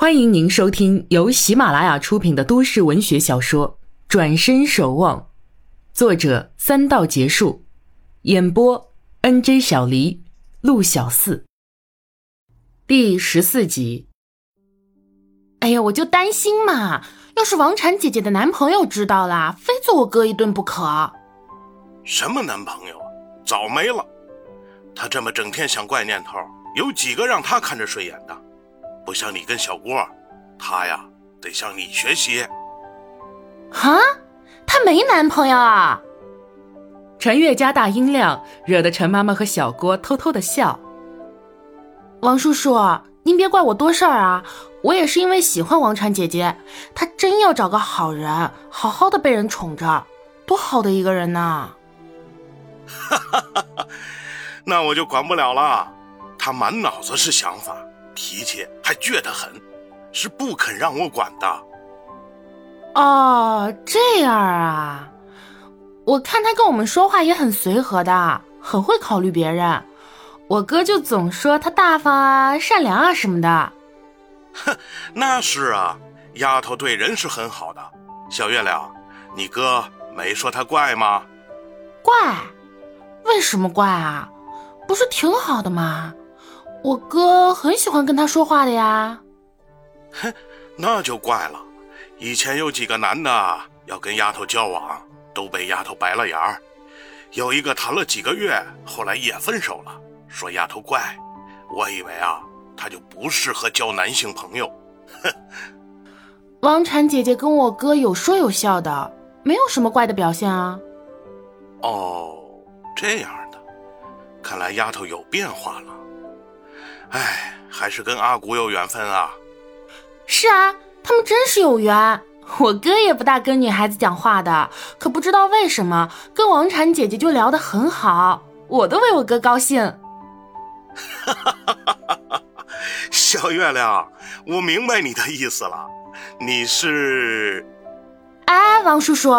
欢迎您收听由喜马拉雅出品的都市文学小说《转身守望》，作者三道结束，演播 N J 小黎、陆小四，第十四集。哎呀，我就担心嘛，要是王婵姐姐的男朋友知道了，非揍我哥一顿不可。什么男朋友啊？早没了。他这么整天想怪念头，有几个让他看着顺眼的？不像你跟小郭，他呀得向你学习。啊，他没男朋友啊？陈月加大音量，惹得陈妈妈和小郭偷偷的笑。王叔叔，您别怪我多事儿啊，我也是因为喜欢王婵姐姐，她真要找个好人，好好的被人宠着，多好的一个人呐！哈哈哈哈，那我就管不了了，他满脑子是想法。脾气还倔得很，是不肯让我管的。哦，这样啊，我看他跟我们说话也很随和的，很会考虑别人。我哥就总说他大方啊、善良啊什么的。哼，那是啊，丫头对人是很好的。小月亮，你哥没说他怪吗？怪？为什么怪啊？不是挺好的吗？我哥很喜欢跟他说话的呀。哼，那就怪了。以前有几个男的要跟丫头交往，都被丫头白了眼儿。有一个谈了几个月，后来也分手了，说丫头怪。我以为啊，他就不适合交男性朋友。哼。王婵姐姐跟我哥有说有笑的，没有什么怪的表现啊。哦，这样的，看来丫头有变化了。哎，还是跟阿古有缘分啊！是啊，他们真是有缘。我哥也不大跟女孩子讲话的，可不知道为什么跟王婵姐姐就聊得很好，我都为我哥高兴。哈哈哈哈哈！小月亮，我明白你的意思了，你是……哎，王叔叔，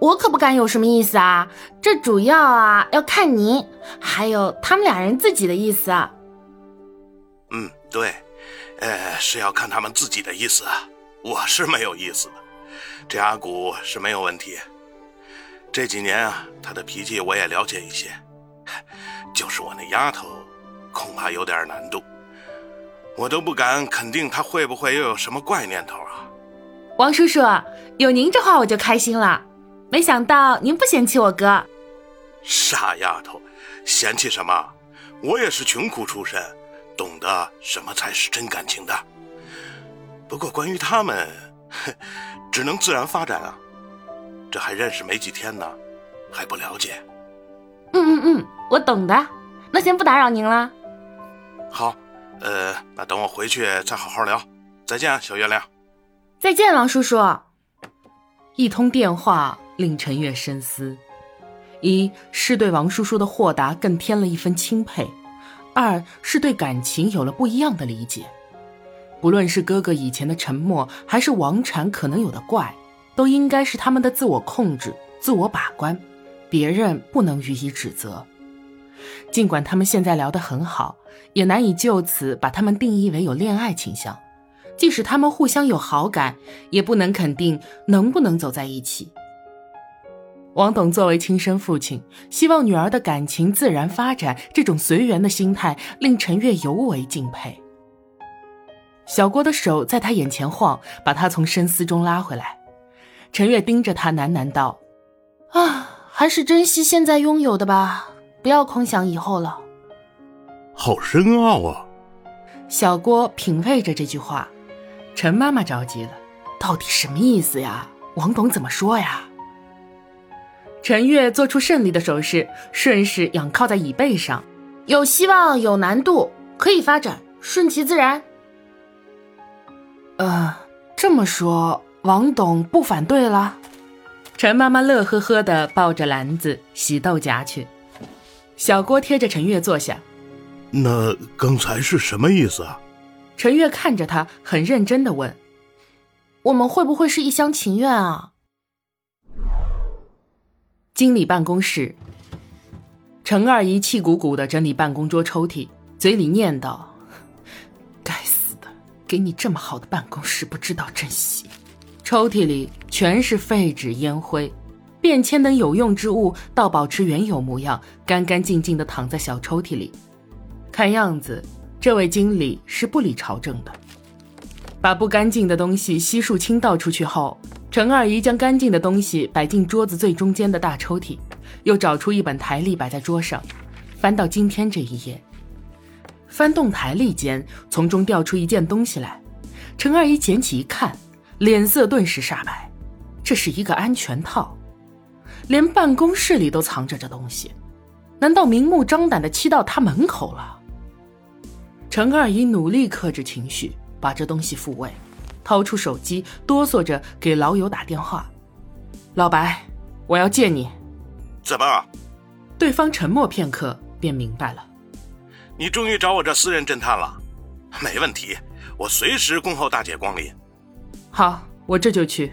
我可不敢有什么意思啊，这主要啊要看您，还有他们俩人自己的意思。嗯，对，呃，是要看他们自己的意思，我是没有意思的。这阿古是没有问题，这几年啊，他的脾气我也了解一些，就是我那丫头，恐怕有点难度，我都不敢肯定他会不会又有什么怪念头啊。王叔叔，有您这话我就开心了，没想到您不嫌弃我哥。傻丫头，嫌弃什么？我也是穷苦出身。懂得什么才是真感情的。不过关于他们，只能自然发展啊。这还认识没几天呢，还不了解。嗯嗯嗯，我懂的。那先不打扰您了。好，呃，那等我回去再好好聊。再见，小月亮。再见，王叔叔。一通电话令陈月深思：一是对王叔叔的豁达更添了一分钦佩。二是对感情有了不一样的理解，不论是哥哥以前的沉默，还是王禅可能有的怪，都应该是他们的自我控制、自我把关，别人不能予以指责。尽管他们现在聊得很好，也难以就此把他们定义为有恋爱倾向。即使他们互相有好感，也不能肯定能不能走在一起。王董作为亲生父亲，希望女儿的感情自然发展，这种随缘的心态令陈月尤为敬佩。小郭的手在他眼前晃，把他从深思中拉回来。陈月盯着他喃喃道：“啊，还是珍惜现在拥有的吧，不要空想以后了。”好深奥啊！小郭品味着这句话。陈妈妈着急了：“到底什么意思呀？王董怎么说呀？”陈月做出胜利的手势，顺势仰靠在椅背上。有希望，有难度，可以发展，顺其自然。呃，这么说，王董不反对了？陈妈妈乐呵呵的抱着篮子洗豆荚去。小郭贴着陈月坐下。那刚才是什么意思啊？陈月看着他，很认真的问：“我们会不会是一厢情愿啊？”经理办公室，陈二姨气鼓鼓的整理办公桌抽屉，嘴里念叨：“该死的，给你这么好的办公室，不知道珍惜。抽屉里全是废纸烟灰，便签等有用之物倒保持原有模样，干干净净的躺在小抽屉里。看样子，这位经理是不理朝政的。把不干净的东西悉数倾倒出去后，陈二姨将干净的东西摆进桌子最中间的大抽屉，又找出一本台历摆在桌上，翻到今天这一页。翻动台历间，从中掉出一件东西来。陈二姨捡起一看，脸色顿时煞白。这是一个安全套，连办公室里都藏着这东西，难道明目张胆的欺到他门口了？陈二姨努力克制情绪。把这东西复位，掏出手机，哆嗦着给老友打电话：“老白，我要见你。”“怎么？”对方沉默片刻，便明白了：“你终于找我这私人侦探了，没问题，我随时恭候大姐光临。”“好，我这就去。”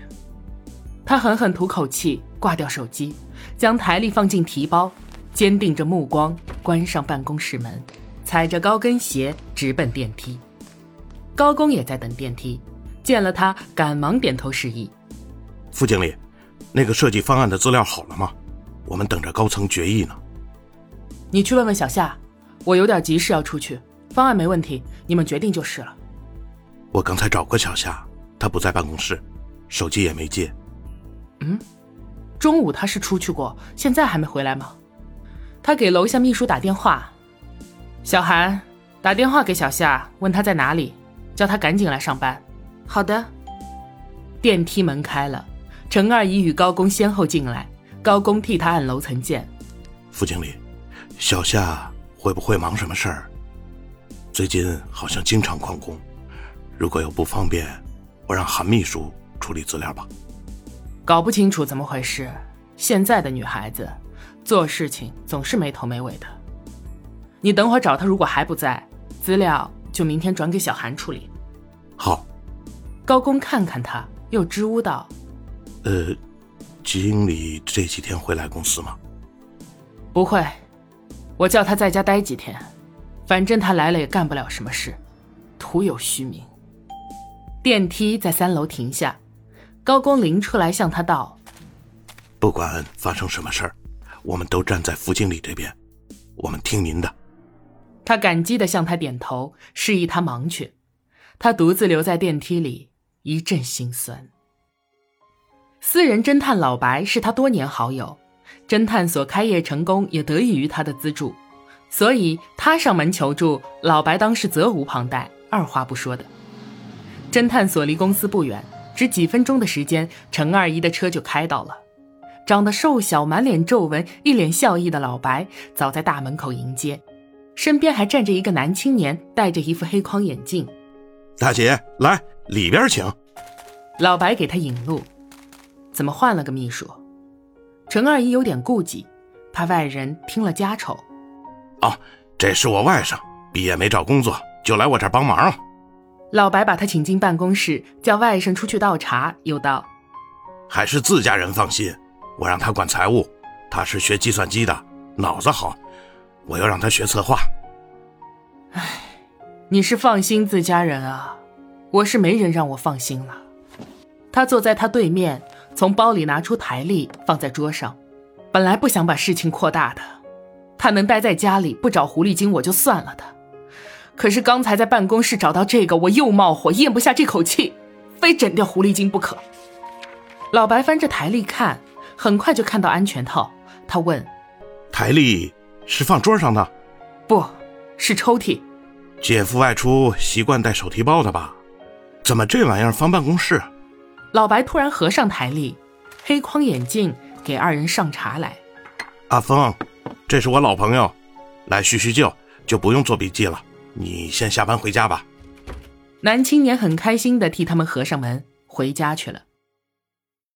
他狠狠吐口气，挂掉手机，将台历放进提包，坚定着目光，关上办公室门，踩着高跟鞋直奔电梯。高工也在等电梯，见了他，赶忙点头示意。副经理，那个设计方案的资料好了吗？我们等着高层决议呢。你去问问小夏，我有点急事要出去。方案没问题，你们决定就是了。我刚才找过小夏，她不在办公室，手机也没接。嗯，中午他是出去过，现在还没回来吗？他给楼下秘书打电话，小韩打电话给小夏，问他在哪里。叫他赶紧来上班。好的。电梯门开了，陈二姨与高工先后进来，高工替他按楼层键。副经理，小夏会不会忙什么事儿？最近好像经常旷工，如果有不方便，我让韩秘书处理资料吧。搞不清楚怎么回事，现在的女孩子做事情总是没头没尾的。你等会儿找他，如果还不在，资料。就明天转给小韩处理。好。高工看看他，又支吾道：“呃，经理这几天会来公司吗？”“不会，我叫他在家待几天，反正他来了也干不了什么事，徒有虚名。”电梯在三楼停下，高工临出来向他道：“不管发生什么事儿，我们都站在副经理这边，我们听您的。”他感激地向他点头，示意他忙去。他独自留在电梯里，一阵心酸。私人侦探老白是他多年好友，侦探所开业成功也得益于他的资助，所以他上门求助，老白当时责无旁贷，二话不说的。侦探所离公司不远，只几分钟的时间，陈二姨的车就开到了。长得瘦小、满脸皱纹、一脸笑意的老白，早在大门口迎接。身边还站着一个男青年，戴着一副黑框眼镜。大姐，来里边请。老白给他引路。怎么换了个秘书？陈二姨有点顾忌，怕外人听了家丑。哦，这是我外甥，毕业没找工作，就来我这儿帮忙。老白把他请进办公室，叫外甥出去倒茶，又道：“还是自家人放心，我让他管财务，他是学计算机的，脑子好。”我要让他学策划。唉，你是放心自家人啊，我是没人让我放心了。他坐在他对面，从包里拿出台历放在桌上。本来不想把事情扩大的，他能待在家里不找狐狸精我就算了的。可是刚才在办公室找到这个，我又冒火，咽不下这口气，非整掉狐狸精不可。老白翻着台历看，很快就看到安全套。他问：“台历？”是放桌上的，不是抽屉。姐夫外出习惯带手提包的吧？怎么这玩意儿放办公室？老白突然合上台历，黑框眼镜给二人上茶来。阿峰，这是我老朋友，来叙叙旧，就不用做笔记了。你先下班回家吧。男青年很开心的替他们合上门，回家去了。